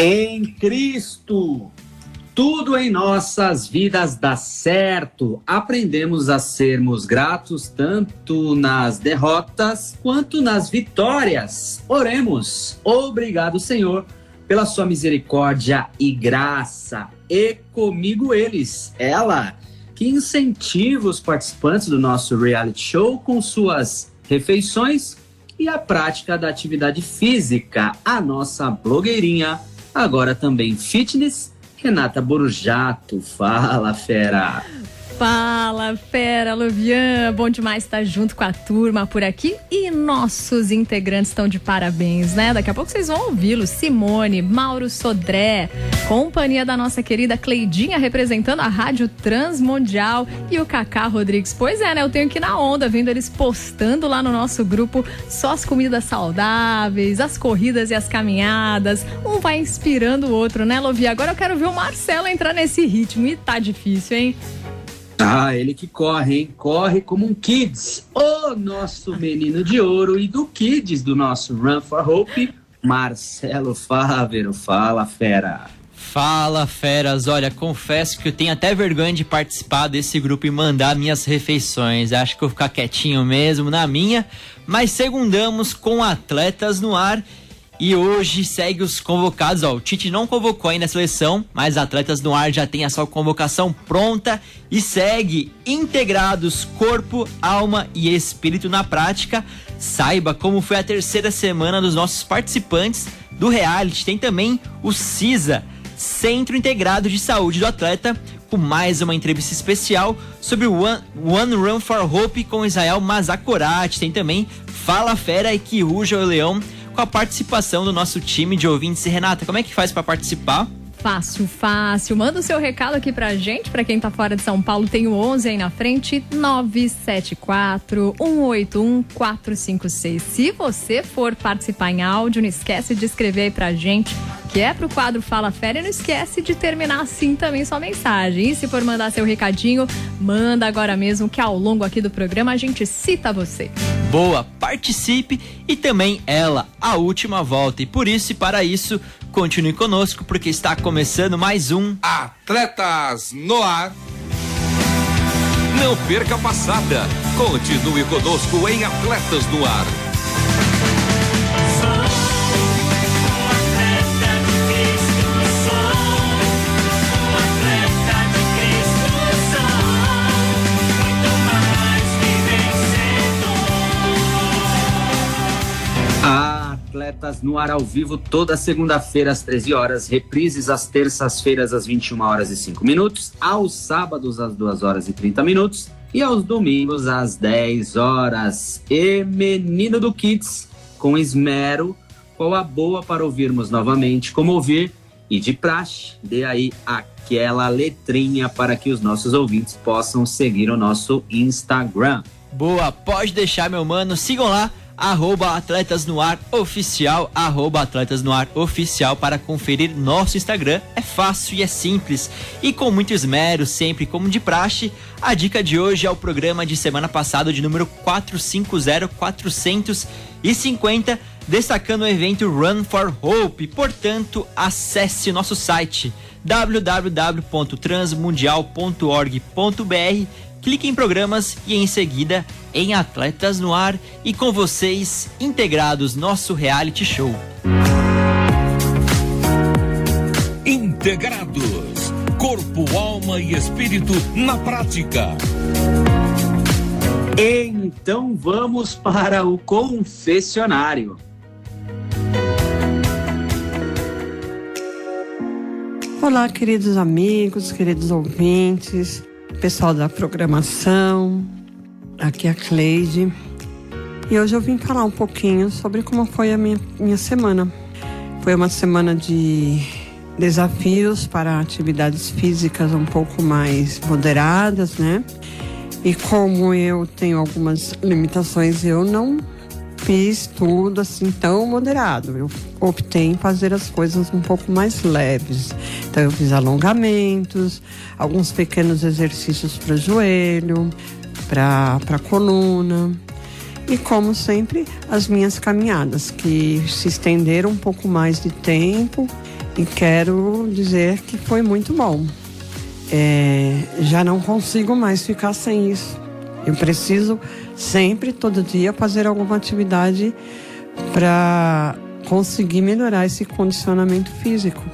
Em Cristo, tudo em nossas vidas dá certo. Aprendemos a sermos gratos tanto nas derrotas quanto nas vitórias. Oremos. Obrigado, Senhor, pela sua misericórdia e graça. E comigo eles, ela, que incentiva os participantes do nosso reality show com suas refeições e a prática da atividade física, a nossa blogueirinha Agora também fitness, Renata Borjato. Fala, fera! Fala, fera, Luvian. Bom demais estar junto com a turma por aqui. E nossos integrantes estão de parabéns, né? Daqui a pouco vocês vão ouvi-los. Simone, Mauro Sodré, companhia da nossa querida Cleidinha, representando a Rádio Transmundial, e o Cacá Rodrigues. Pois é, né? Eu tenho que ir na onda, vendo eles postando lá no nosso grupo só as comidas saudáveis, as corridas e as caminhadas. Um vai inspirando o outro, né, Lovia? Agora eu quero ver o Marcelo entrar nesse ritmo. E tá difícil, hein? Ah, ele que corre, hein? Corre como um Kids, o nosso menino de ouro e do Kids, do nosso Run for Hope, Marcelo Fávero. Fala, fera. Fala, feras. Olha, confesso que eu tenho até vergonha de participar desse grupo e mandar minhas refeições. Acho que eu vou ficar quietinho mesmo na minha. Mas segundamos com atletas no ar e hoje segue os convocados. Ó, o Tite não convocou ainda a seleção, mas atletas no ar já tem a sua convocação pronta e segue integrados corpo, alma e espírito na prática. Saiba como foi a terceira semana dos nossos participantes do reality. Tem também o CISA, Centro Integrado de Saúde do Atleta, com mais uma entrevista especial sobre o One, One Run for Hope com Israel Mazakorati. Tem também Fala Fera e que ruja o leão com a participação do nosso time de ouvintes. E Renata, como é que faz para participar? Fácil, fácil. Manda o seu recado aqui pra gente. Pra quem tá fora de São Paulo, tem o 11 aí na frente: 974 181 456. Se você for participar em áudio, não esquece de escrever aí pra gente que é pro quadro Fala Férias. Não esquece de terminar assim também sua mensagem. E se for mandar seu recadinho, manda agora mesmo, que ao longo aqui do programa a gente cita você. Boa, participe e também ela, a última volta. E por isso e para isso, continue conosco, porque está começando mais um Atletas no Ar. Não perca a passada. Continue conosco em Atletas no Ar. Atletas no ar ao vivo toda segunda-feira às 13 horas, reprises às terças-feiras às 21 horas e 5 minutos, aos sábados às 2 horas e 30 minutos e aos domingos às 10 horas. E Menino do Kids, com esmero, qual a boa para ouvirmos novamente, como ouvir e de praxe, dê aí aquela letrinha para que os nossos ouvintes possam seguir o nosso Instagram. Boa, pode deixar, meu mano. Sigam lá, arroba Atletas no Ar Oficial, arroba Atletas no Ar Oficial para conferir nosso Instagram. É fácil e é simples. E com muito esmero, sempre como de praxe, a dica de hoje é o programa de semana passada de número 450-450, destacando o evento Run for Hope. Portanto, acesse nosso site www.transmundial.org.br clique em programas e em seguida em Atletas no Ar e com vocês integrados nosso reality show. Integrados, corpo, alma e espírito na prática. Então vamos para o confessionário. Olá, queridos amigos, queridos ouvintes pessoal da programação, aqui é a Cleide. E hoje eu vim falar um pouquinho sobre como foi a minha, minha semana. Foi uma semana de desafios para atividades físicas um pouco mais moderadas, né? E como eu tenho algumas limitações, eu não fiz tudo assim tão moderado. Eu optei em fazer as coisas um pouco mais leves. Então eu fiz alongamentos, alguns pequenos exercícios para o joelho, para a coluna. E como sempre, as minhas caminhadas, que se estenderam um pouco mais de tempo e quero dizer que foi muito bom. É, já não consigo mais ficar sem isso. Eu preciso sempre, todo dia, fazer alguma atividade para conseguir melhorar esse condicionamento físico.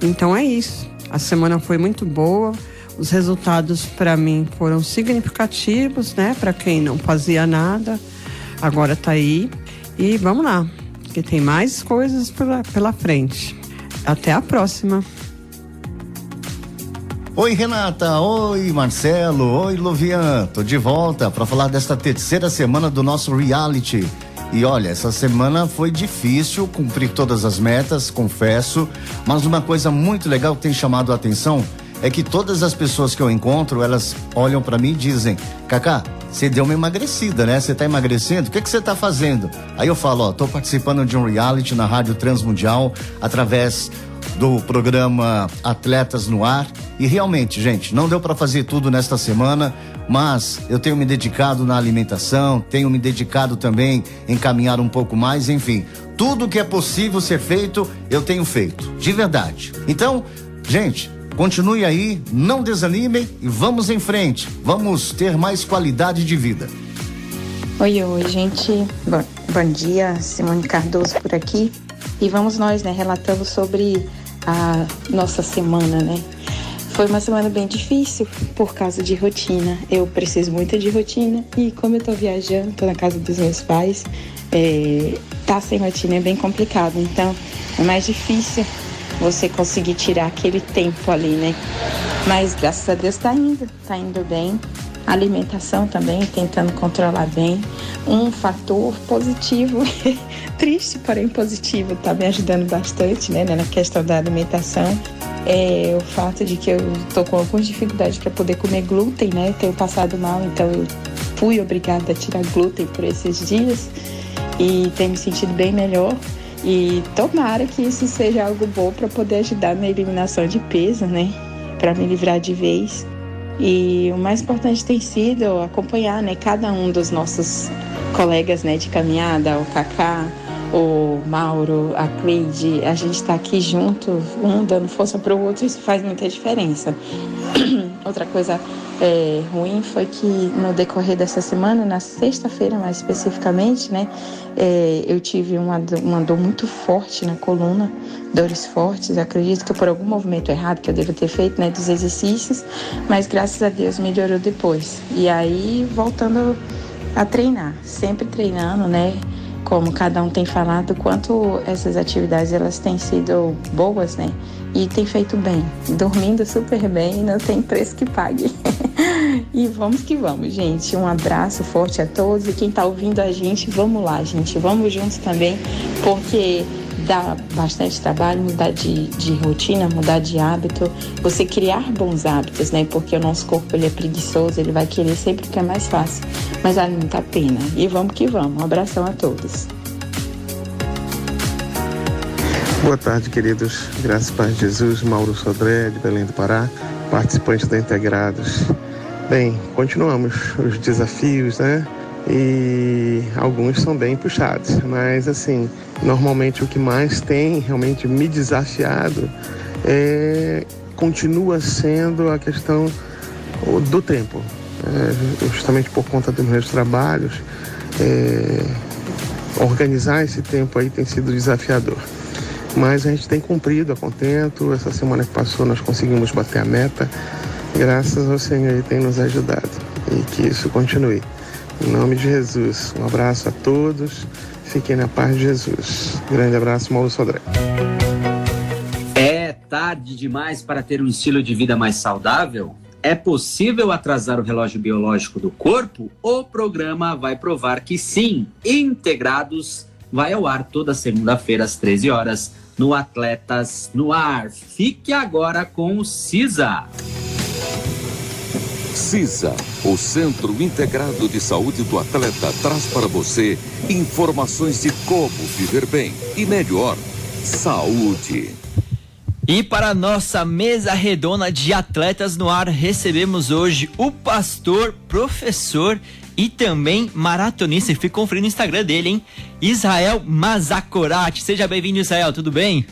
Então é isso. A semana foi muito boa. Os resultados para mim foram significativos, né? Para quem não fazia nada, agora está aí. E vamos lá, que tem mais coisas pela, pela frente. Até a próxima. Oi, Renata. Oi, Marcelo. Oi, Luvian. Tô de volta para falar desta terceira semana do nosso reality. E olha, essa semana foi difícil cumprir todas as metas, confesso, mas uma coisa muito legal que tem chamado a atenção é que todas as pessoas que eu encontro, elas olham para mim e dizem: "Kaká, você deu uma emagrecida, né? Você tá emagrecendo? O que que você tá fazendo?" Aí eu falo: "Ó, tô participando de um reality na Rádio Transmundial através do programa Atletas no Ar. E realmente, gente, não deu para fazer tudo nesta semana, mas eu tenho me dedicado na alimentação, tenho me dedicado também em caminhar um pouco mais, enfim, tudo que é possível ser feito, eu tenho feito, de verdade. Então, gente, continue aí, não desanimem e vamos em frente. Vamos ter mais qualidade de vida. Oi, oi, gente. Bom, bom dia, Simone Cardoso por aqui. E vamos nós, né, relatando sobre a nossa semana, né? Foi uma semana bem difícil por causa de rotina. Eu preciso muito de rotina e como eu tô viajando, tô na casa dos meus pais, é, tá sem rotina é bem complicado. Então é mais difícil você conseguir tirar aquele tempo ali, né? Mas graças a Deus tá indo, tá indo bem alimentação também, tentando controlar bem. Um fator positivo, triste, porém positivo, está me ajudando bastante né, na questão da alimentação. É o fato de que eu estou com algumas dificuldades para poder comer glúten, né? Tenho passado mal, então eu fui obrigada a tirar glúten por esses dias e tenho me sentido bem melhor. E tomara que isso seja algo bom para poder ajudar na eliminação de peso, né? Para me livrar de vez e o mais importante tem sido acompanhar né, cada um dos nossos colegas né, de caminhada, o Kaká, o Mauro, a Cleide, a gente está aqui junto, um dando força para o outro, isso faz muita diferença. Outra coisa é, ruim foi que no decorrer dessa semana, na sexta-feira mais especificamente, né, é, eu tive uma, uma dor muito forte na coluna, dores fortes. acredito que por algum movimento errado que eu devo ter feito, né, dos exercícios, mas graças a Deus melhorou depois. E aí voltando a treinar, sempre treinando, né? Como cada um tem falado, quanto essas atividades elas têm sido boas, né? E tem feito bem, dormindo super bem, não tem preço que pague. e vamos que vamos, gente. Um abraço forte a todos e quem está ouvindo a gente, vamos lá, gente. Vamos juntos também, porque dá bastante trabalho mudar de, de rotina, mudar de hábito, você criar bons hábitos, né? Porque o nosso corpo ele é preguiçoso, ele vai querer sempre o que é mais fácil, mas vale muito a pena. E vamos que vamos. Um abração a todos. Boa tarde, queridos. Graças a Jesus, Mauro Sodré, de Belém do Pará, participantes da Integrados. Bem, continuamos os desafios, né? E alguns são bem puxados, mas assim, normalmente o que mais tem realmente me desafiado é, continua sendo a questão do tempo. É, justamente por conta dos meus trabalhos, é, organizar esse tempo aí tem sido desafiador. Mas a gente tem cumprido a contento. Essa semana que passou nós conseguimos bater a meta. Graças ao Senhor, Ele tem nos ajudado. E que isso continue. Em nome de Jesus. Um abraço a todos. Fiquem na paz de Jesus. Grande abraço, Mauro Sodré. É tarde demais para ter um estilo de vida mais saudável? É possível atrasar o relógio biológico do corpo? O programa vai provar que sim. Integrados vai ao ar toda segunda-feira às 13 horas no Atletas no Ar. Fique agora com o CISA. CISA, o Centro Integrado de Saúde do Atleta, traz para você informações de como viver bem e melhor. Saúde. E para a nossa mesa redonda de atletas no ar, recebemos hoje o pastor, professor e também maratonista. E fui conferir no Instagram dele, hein? Israel Mazakorati. Seja bem-vindo, Israel, tudo bem?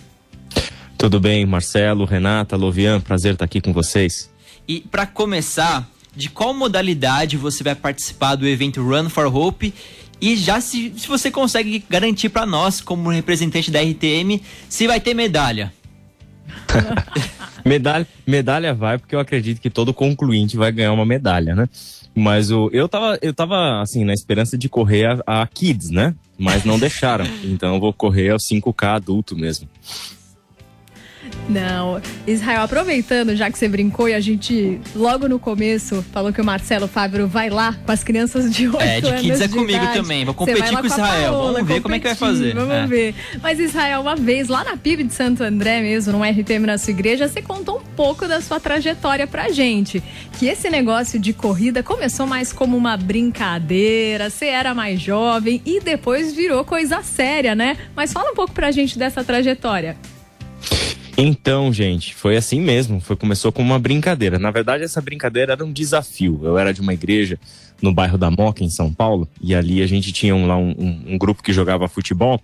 Tudo bem, Marcelo, Renata, Lovian, prazer estar aqui com vocês. E para começar, de qual modalidade você vai participar do evento Run for Hope? E já se, se você consegue garantir para nós, como representante da RTM, se vai ter medalha. medalha, medalha vai, porque eu acredito que todo concluinte vai ganhar uma medalha, né? Mas o, eu tava, eu tava, assim, na esperança de correr a, a Kids, né? Mas não deixaram. Então eu vou correr ao 5K adulto mesmo. Não, Israel, aproveitando, já que você brincou e a gente logo no começo falou que o Marcelo Fábio vai lá com as crianças de 8 anos. É, de kids é comigo idade. também. Vou competir com o Israel. Paola, vamos ver como é que vai fazer. Vamos é. ver. Mas, Israel, uma vez lá na PIB de Santo André mesmo, no RTM na sua igreja, você contou um pouco da sua trajetória pra gente. Que esse negócio de corrida começou mais como uma brincadeira, você era mais jovem e depois virou coisa séria, né? Mas fala um pouco pra gente dessa trajetória. Então, gente, foi assim mesmo. Foi começou com uma brincadeira. Na verdade, essa brincadeira era um desafio. Eu era de uma igreja no bairro da Moca, em São Paulo, e ali a gente tinha um, lá um, um, um grupo que jogava futebol.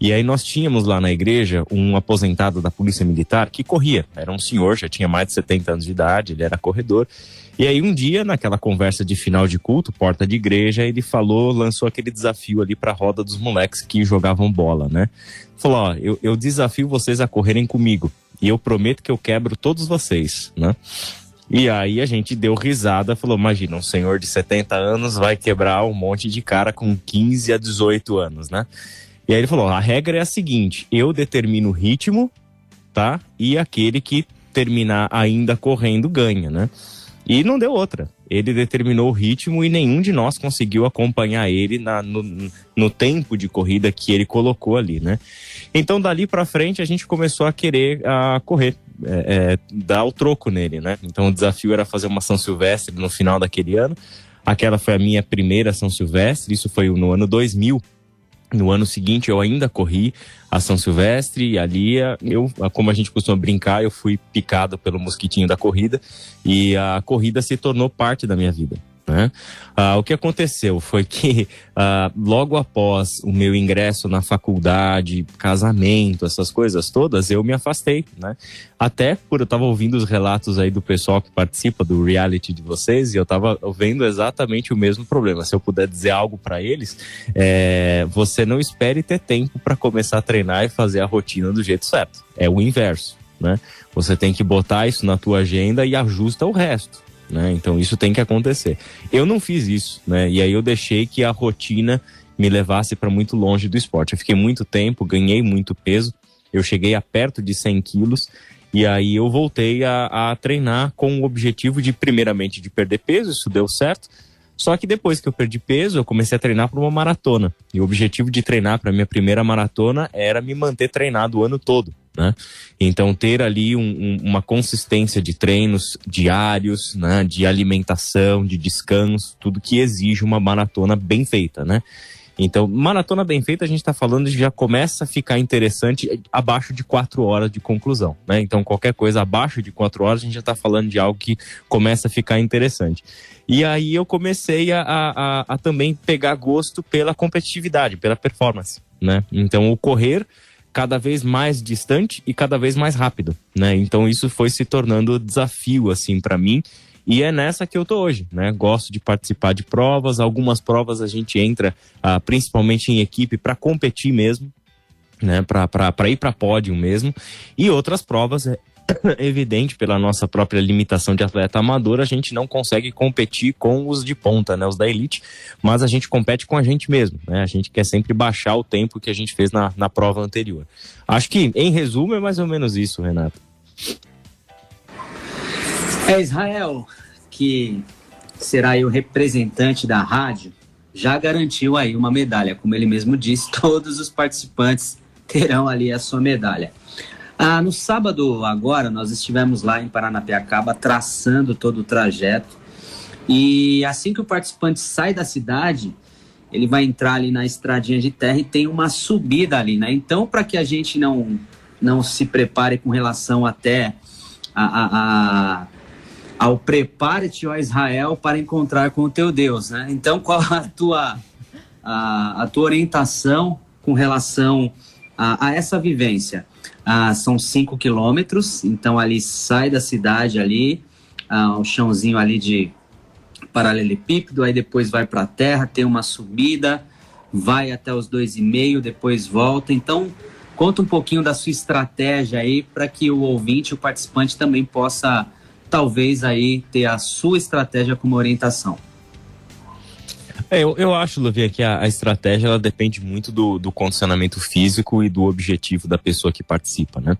E aí nós tínhamos lá na igreja um aposentado da Polícia Militar que corria. Era um senhor, já tinha mais de 70 anos de idade, ele era corredor. E aí um dia, naquela conversa de final de culto, porta de igreja, ele falou, lançou aquele desafio ali para a roda dos moleques que jogavam bola, né? Falou, ó, eu, eu desafio vocês a correrem comigo e eu prometo que eu quebro todos vocês, né? E aí a gente deu risada, falou: imagina, um senhor de 70 anos vai quebrar um monte de cara com 15 a 18 anos, né? E aí ele falou: a regra é a seguinte: eu determino o ritmo, tá? E aquele que terminar ainda correndo ganha, né? E não deu outra. Ele determinou o ritmo e nenhum de nós conseguiu acompanhar ele na, no, no tempo de corrida que ele colocou ali, né? Então, dali para frente, a gente começou a querer a correr, é, é, dar o troco nele, né? Então, o desafio era fazer uma São Silvestre no final daquele ano. Aquela foi a minha primeira São Silvestre, isso foi no ano 2000. No ano seguinte eu ainda corri a São Silvestre e ali eu, como a gente costuma brincar, eu fui picado pelo mosquitinho da corrida e a corrida se tornou parte da minha vida. Né? Ah, o que aconteceu foi que ah, logo após o meu ingresso na faculdade, casamento, essas coisas todas, eu me afastei, né? Até por eu estava ouvindo os relatos aí do pessoal que participa do reality de vocês e eu estava vendo exatamente o mesmo problema. Se eu puder dizer algo para eles, é, você não espere ter tempo para começar a treinar e fazer a rotina do jeito certo. É o inverso, né? Você tem que botar isso na tua agenda e ajusta o resto. Né? Então isso tem que acontecer. Eu não fiz isso, né? E aí eu deixei que a rotina me levasse para muito longe do esporte. Eu fiquei muito tempo, ganhei muito peso, eu cheguei a perto de 100 quilos e aí eu voltei a, a treinar com o objetivo de, primeiramente, de perder peso, isso deu certo. Só que depois que eu perdi peso, eu comecei a treinar para uma maratona. E o objetivo de treinar para minha primeira maratona era me manter treinado o ano todo. Né? Então, ter ali um, um, uma consistência de treinos diários, né? de alimentação, de descanso, tudo que exige uma maratona bem feita. Né? Então, maratona bem feita, a gente está falando já começa a ficar interessante abaixo de quatro horas de conclusão. Né? Então, qualquer coisa abaixo de quatro horas, a gente já está falando de algo que começa a ficar interessante. E aí eu comecei a, a, a também pegar gosto pela competitividade, pela performance. Né? Então, o correr cada vez mais distante e cada vez mais rápido, né? Então isso foi se tornando desafio assim para mim e é nessa que eu tô hoje, né? Gosto de participar de provas, algumas provas a gente entra ah, principalmente em equipe para competir mesmo, né? Para ir para pódio mesmo e outras provas é evidente pela nossa própria limitação de atleta amador, a gente não consegue competir com os de ponta, né, os da elite, mas a gente compete com a gente mesmo, né? A gente quer sempre baixar o tempo que a gente fez na, na prova anterior. Acho que, em resumo, é mais ou menos isso, Renato. É Israel que será o representante da rádio já garantiu aí uma medalha. Como ele mesmo disse, todos os participantes terão ali a sua medalha. Ah, no sábado agora, nós estivemos lá em Paranapiacaba traçando todo o trajeto. E assim que o participante sai da cidade, ele vai entrar ali na estradinha de terra e tem uma subida ali, né? Então, para que a gente não, não se prepare com relação até a, a, a ao prepare-te, ó Israel, para encontrar com o teu Deus, né? Então, qual a tua, a, a tua orientação com relação a, a essa vivência? Ah, são cinco quilômetros, então ali sai da cidade ali, ah, o chãozinho ali de paralelepípedo, aí depois vai para a terra, tem uma subida, vai até os dois e meio, depois volta. Então, conta um pouquinho da sua estratégia aí para que o ouvinte, o participante também possa talvez aí ter a sua estratégia como orientação. É, eu, eu acho, Luvia, que a, a, estratégia ela depende muito do, do condicionamento físico e do objetivo da pessoa que participa, né?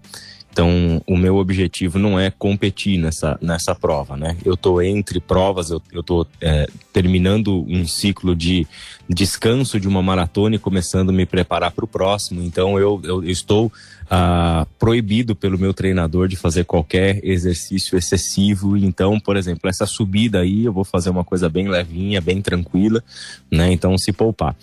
Então, o meu objetivo não é competir nessa, nessa prova, né? Eu estou entre provas, eu estou é, terminando um ciclo de descanso de uma maratona e começando a me preparar para o próximo. Então, eu, eu, eu estou ah, proibido pelo meu treinador de fazer qualquer exercício excessivo. Então, por exemplo, essa subida aí, eu vou fazer uma coisa bem levinha, bem tranquila, né? Então, se poupar.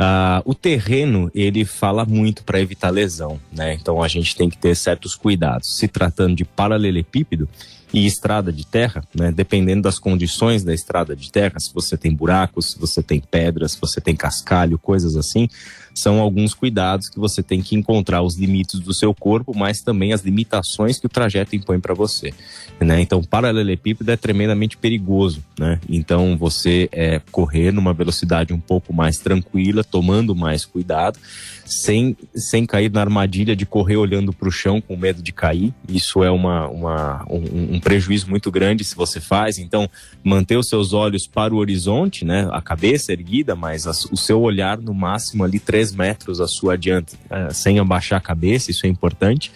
Uh, o terreno ele fala muito para evitar lesão, né? Então a gente tem que ter certos cuidados. Se tratando de paralelepípedo e estrada de terra, né? Dependendo das condições da estrada de terra, se você tem buracos, se você tem pedras, se você tem cascalho, coisas assim, são alguns cuidados que você tem que encontrar os limites do seu corpo, mas também as limitações que o trajeto impõe para você. Né? Então, paralelepípedo é tremendamente perigoso. Né? Então, você é, correr numa velocidade um pouco mais tranquila, tomando mais cuidado, sem, sem cair na armadilha de correr olhando para o chão com medo de cair. Isso é uma, uma um, um, prejuízo muito grande se você faz. Então, manter os seus olhos para o horizonte, né? a cabeça erguida, mas a, o seu olhar no máximo ali três 10 metros à sua diante, uh, sem abaixar a cabeça, isso é importante.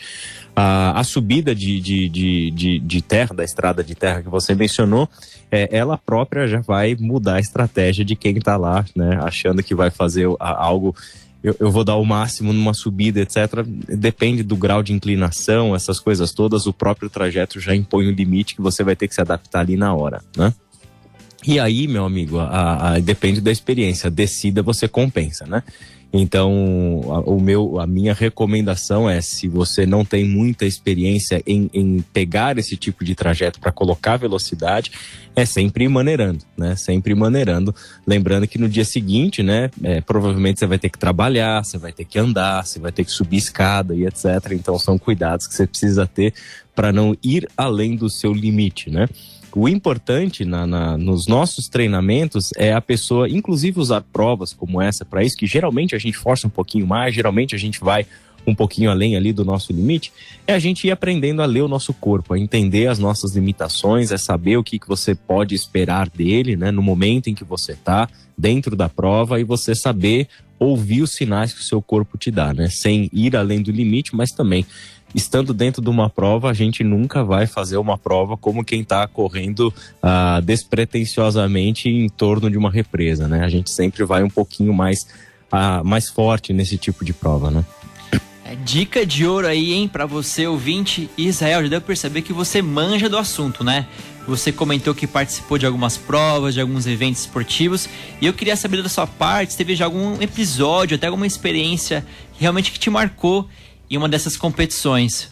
A subida de, de, de, de, de terra, da estrada de terra que você mencionou, é, ela própria já vai mudar a estratégia de quem está lá, né? Achando que vai fazer algo eu, eu, vou dar o máximo numa subida, etc. Depende do grau de inclinação, essas coisas todas, o próprio trajeto já impõe um limite que você vai ter que se adaptar ali na hora, né? E aí, meu amigo, a, a, depende da experiência. Descida você compensa, né? Então, a, o meu, a minha recomendação é, se você não tem muita experiência em, em pegar esse tipo de trajeto para colocar velocidade, é sempre ir maneirando, né? Sempre ir maneirando. Lembrando que no dia seguinte, né, é, provavelmente você vai ter que trabalhar, você vai ter que andar, você vai ter que subir escada e etc. Então, são cuidados que você precisa ter para não ir além do seu limite, né? O importante na, na, nos nossos treinamentos é a pessoa, inclusive, usar provas como essa para isso, que geralmente a gente força um pouquinho mais, geralmente a gente vai um pouquinho além ali do nosso limite, é a gente ir aprendendo a ler o nosso corpo, a entender as nossas limitações, é saber o que, que você pode esperar dele, né, no momento em que você está dentro da prova e você saber ouvir os sinais que o seu corpo te dá, né, sem ir além do limite, mas também estando dentro de uma prova, a gente nunca vai fazer uma prova como quem está correndo ah, despretensiosamente em torno de uma represa, né? A gente sempre vai um pouquinho mais, ah, mais forte nesse tipo de prova, né? É, dica de ouro aí, hein, para você ouvinte Israel, já deu pra perceber que você manja do assunto, né? Você comentou que participou de algumas provas, de alguns eventos esportivos, e eu queria saber da sua parte, se teve já algum episódio, até alguma experiência realmente que te marcou em uma dessas competições?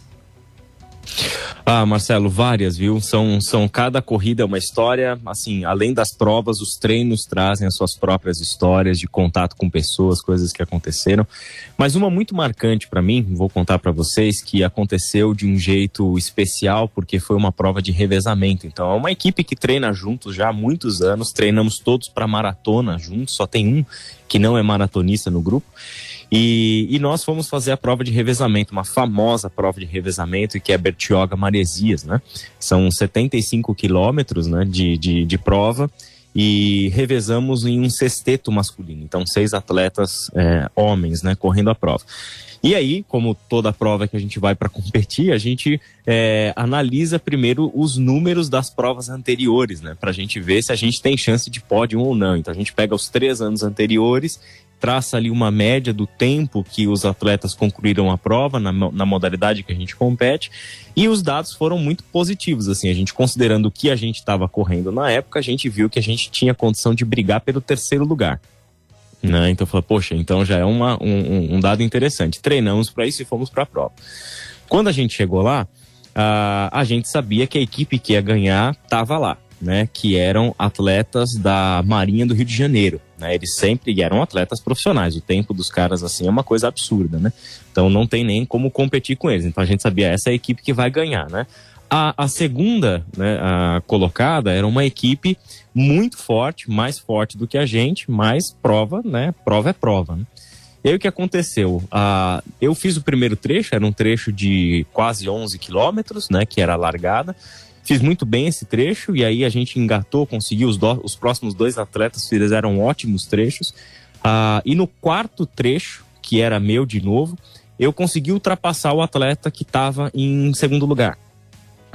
Ah, Marcelo, várias, viu? São, são cada corrida é uma história. Assim, além das provas, os treinos trazem as suas próprias histórias de contato com pessoas, coisas que aconteceram. Mas uma muito marcante para mim, vou contar para vocês, que aconteceu de um jeito especial, porque foi uma prova de revezamento. Então, é uma equipe que treina juntos já há muitos anos, treinamos todos para maratona juntos, só tem um que não é maratonista no grupo. E, e, nós fomos fazer a prova de revezamento, uma famosa prova de revezamento, que é Bertioga Maresias, né? São 75 quilômetros né, de, de, de prova e revezamos em um sexteto masculino. Então, seis atletas é, homens, né, correndo a prova. E aí, como toda prova que a gente vai para competir, a gente é, analisa primeiro os números das provas anteriores, né? Para a gente ver se a gente tem chance de pódio ou não. Então a gente pega os três anos anteriores, traça ali uma média do tempo que os atletas concluíram a prova na, na modalidade que a gente compete e os dados foram muito positivos. Assim, a gente considerando o que a gente estava correndo na época, a gente viu que a gente tinha condição de brigar pelo terceiro lugar. Né? Então falou, poxa, então já é uma, um, um dado interessante. Treinamos para isso e fomos para a prova. Quando a gente chegou lá, a, a gente sabia que a equipe que ia ganhar estava lá, né? Que eram atletas da Marinha do Rio de Janeiro. Né? Eles sempre eram atletas profissionais. O tempo dos caras assim é uma coisa absurda, né? Então não tem nem como competir com eles. Então a gente sabia essa é a equipe que vai ganhar, né? A, a segunda né, a colocada era uma equipe muito forte, mais forte do que a gente, mas prova, né? Prova é prova. Né? E aí o que aconteceu? Ah, eu fiz o primeiro trecho, era um trecho de quase 11 quilômetros, né? Que era a largada. Fiz muito bem esse trecho e aí a gente engatou, conseguiu os, do, os próximos dois atletas fizeram ótimos trechos. Ah, e no quarto trecho, que era meu de novo, eu consegui ultrapassar o atleta que estava em segundo lugar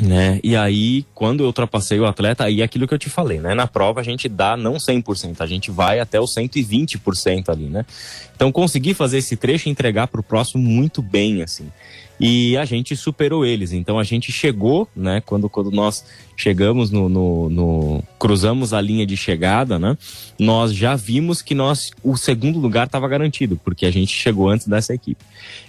né? E aí, quando eu ultrapassei o atleta, aí é aquilo que eu te falei, né? Na prova a gente dá não 100%, a gente vai até o 120% ali, né? Então consegui fazer esse trecho e entregar para o próximo muito bem, assim. E a gente superou eles. Então a gente chegou, né? Quando, quando nós chegamos no, no, no cruzamos a linha de chegada, né? Nós já vimos que nós o segundo lugar estava garantido, porque a gente chegou antes dessa equipe.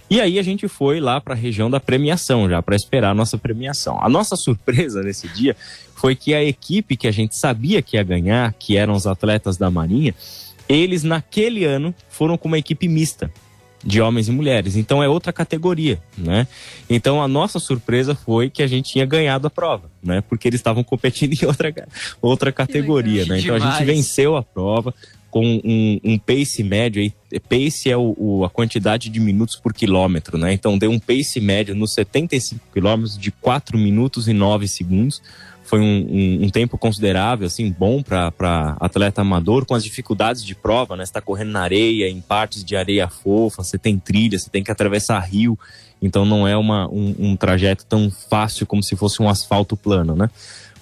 E aí a gente foi lá para a região da premiação, já para esperar a nossa premiação. A nossa surpresa nesse dia foi que a equipe que a gente sabia que ia ganhar, que eram os atletas da Marinha, eles naquele ano foram com uma equipe mista de homens e mulheres. Então é outra categoria, né? Então a nossa surpresa foi que a gente tinha ganhado a prova, né? Porque eles estavam competindo em outra, outra categoria, né? Então a gente venceu a prova, com um, um pace médio aí. Pace é o, o, a quantidade de minutos por quilômetro, né? Então deu um pace médio nos 75 quilômetros de 4 minutos e 9 segundos. Foi um, um, um tempo considerável, assim, bom para atleta amador, com as dificuldades de prova, né? Você tá correndo na areia, em partes de areia fofa, você tem trilha, você tem que atravessar rio. Então não é uma, um, um trajeto tão fácil como se fosse um asfalto plano, né?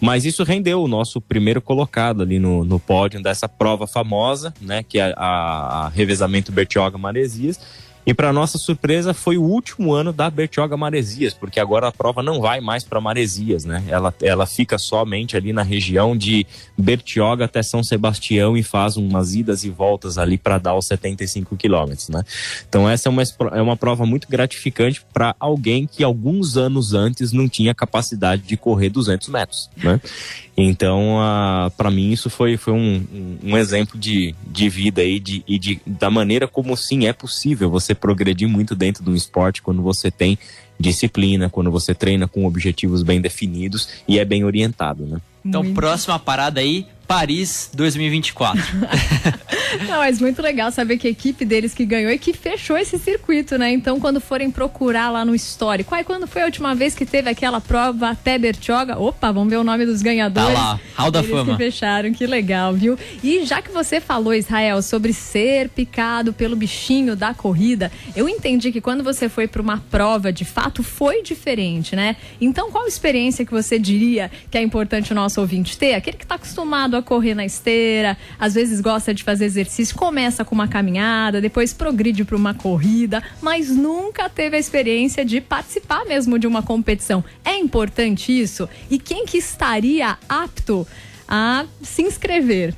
Mas isso rendeu o nosso primeiro colocado ali no, no pódio dessa prova famosa, né? Que é a, a revezamento Bertioga Maresias. E para nossa surpresa, foi o último ano da Bertioga Maresias, porque agora a prova não vai mais para Maresias, né? Ela, ela fica somente ali na região de Bertioga até São Sebastião e faz umas idas e voltas ali para dar os 75 quilômetros, né? Então essa é uma, é uma prova muito gratificante para alguém que alguns anos antes não tinha capacidade de correr 200 metros, né? Então, para mim, isso foi, foi um, um, exemplo de, de vida aí de, e de, da maneira como sim é possível você progredir muito dentro de um esporte quando você tem disciplina, quando você treina com objetivos bem definidos e é bem orientado, né? Então, muito. próxima parada aí, Paris 2024. Não, mas muito legal saber que a equipe deles que ganhou e que fechou esse circuito, né? Então, quando forem procurar lá no histórico, aí quando foi a última vez que teve aquela prova até Bertioga? Opa, vamos ver o nome dos ganhadores. Tá lá, Hall da Eles Fama. que fecharam, que legal, viu? E já que você falou, Israel, sobre ser picado pelo bichinho da corrida, eu entendi que quando você foi para uma prova, de fato, foi diferente, né? Então, qual experiência que você diria que é importante o nosso ouvinte ter? Aquele que está acostumado a correr na esteira, às vezes gosta de fazer exercício, começa com uma caminhada, depois progride para uma corrida, mas nunca teve a experiência de participar mesmo de uma competição. É importante isso? E quem que estaria apto a se inscrever?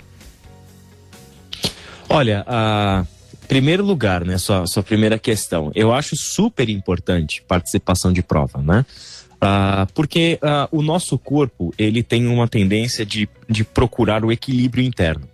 Olha, a primeiro lugar, né, sua, sua primeira questão, eu acho super importante participação de prova, né? Uh, porque uh, o nosso corpo ele tem uma tendência de, de procurar o equilíbrio interno.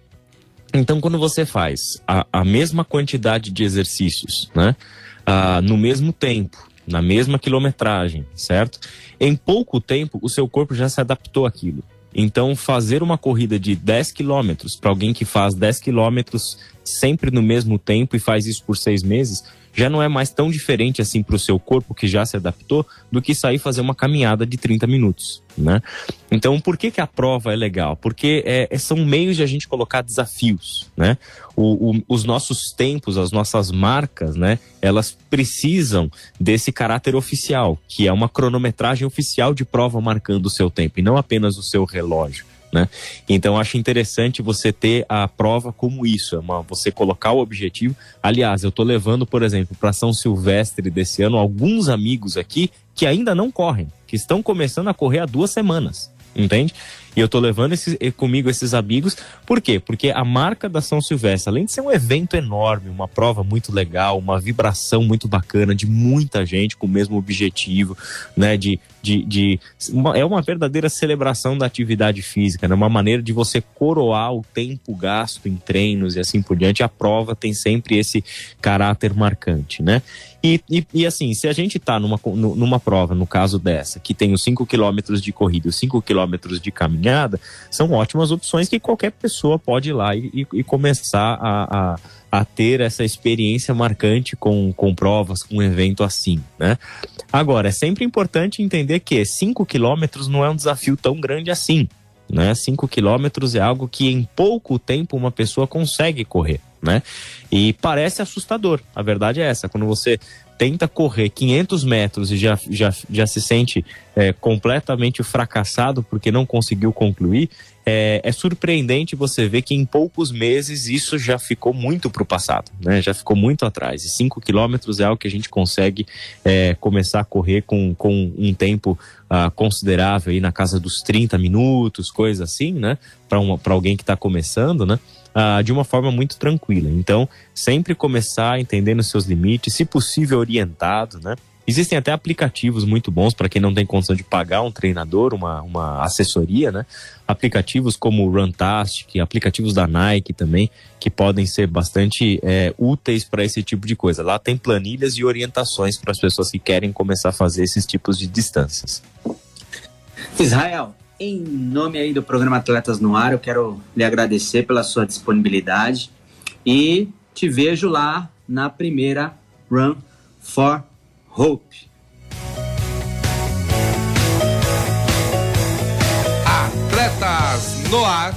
Então, quando você faz a, a mesma quantidade de exercícios, né, uh, no mesmo tempo, na mesma quilometragem, certo? Em pouco tempo, o seu corpo já se adaptou àquilo. Então, fazer uma corrida de 10 quilômetros para alguém que faz 10 quilômetros sempre no mesmo tempo e faz isso por seis meses, já não é mais tão diferente assim para o seu corpo que já se adaptou do que sair fazer uma caminhada de 30 minutos, né? Então, por que, que a prova é legal? Porque é, são meios de a gente colocar desafios, né? O, o, os nossos tempos, as nossas marcas, né? Elas precisam desse caráter oficial, que é uma cronometragem oficial de prova marcando o seu tempo e não apenas o seu relógio. Né? Então acho interessante você ter a prova como isso, é uma, você colocar o objetivo. Aliás, eu estou levando, por exemplo, para São Silvestre desse ano alguns amigos aqui que ainda não correm, que estão começando a correr há duas semanas, entende? E eu tô levando esses, comigo esses amigos, por quê? Porque a marca da São Silvestre, além de ser um evento enorme, uma prova muito legal, uma vibração muito bacana de muita gente com o mesmo objetivo, né? De, de, de uma, é uma verdadeira celebração da atividade física, né? Uma maneira de você coroar o tempo gasto em treinos e assim por diante. A prova tem sempre esse caráter marcante, né? E, e, e, assim, se a gente está numa, numa prova, no caso dessa, que tem os 5 quilômetros de corrida e os 5 quilômetros de caminhada, são ótimas opções que qualquer pessoa pode ir lá e, e começar a, a, a, ter essa experiência marcante com, com provas, com um evento assim, né? Agora, é sempre importante entender que 5 quilômetros não é um desafio tão grande assim. Né? 5 quilômetros é algo que em pouco tempo uma pessoa consegue correr né? E parece assustador. A verdade é essa. Quando você tenta correr 500 metros e já, já, já se sente é, completamente fracassado porque não conseguiu concluir, é, é, surpreendente você ver que em poucos meses isso já ficou muito para o passado, né? já ficou muito atrás. E 5 quilômetros é algo que a gente consegue é, começar a correr com, com um tempo ah, considerável, aí na casa dos 30 minutos, coisa assim, né? Para alguém que está começando, né? Uh, de uma forma muito tranquila. Então, sempre começar entendendo seus limites, se possível orientado, né? Existem até aplicativos muito bons para quem não tem condição de pagar um treinador, uma, uma assessoria, né? Aplicativos como o Runtastic, aplicativos da Nike também, que podem ser bastante é, úteis para esse tipo de coisa. Lá tem planilhas e orientações para as pessoas que querem começar a fazer esses tipos de distâncias. Israel, em nome aí do programa Atletas no Ar, eu quero lhe agradecer pela sua disponibilidade e te vejo lá na primeira Run for Hope. Atletas no Ar.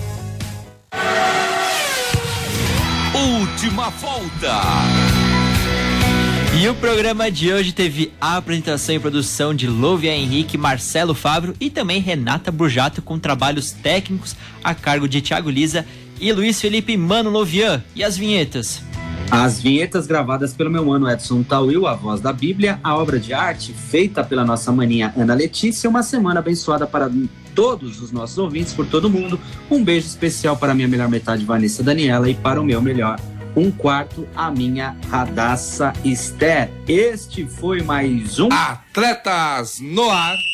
Última volta. E o programa de hoje teve a apresentação e produção de Louvia Henrique, Marcelo Fábio e também Renata Burjato com trabalhos técnicos a cargo de Thiago Lisa e Luiz Felipe Mano Lovian. E as vinhetas? As vinhetas gravadas pelo meu mano Edson Tauil, a voz da Bíblia, a obra de arte feita pela nossa maninha Ana Letícia. Uma semana abençoada para todos os nossos ouvintes, por todo mundo. Um beijo especial para minha melhor metade, Vanessa Daniela, e para o meu melhor um quarto a minha Radassa Esther. Este foi mais um Atletas no Ar.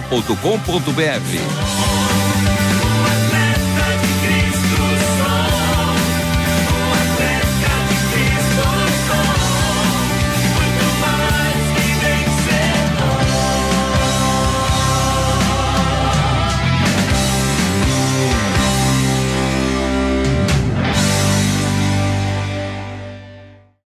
jornal.com.br.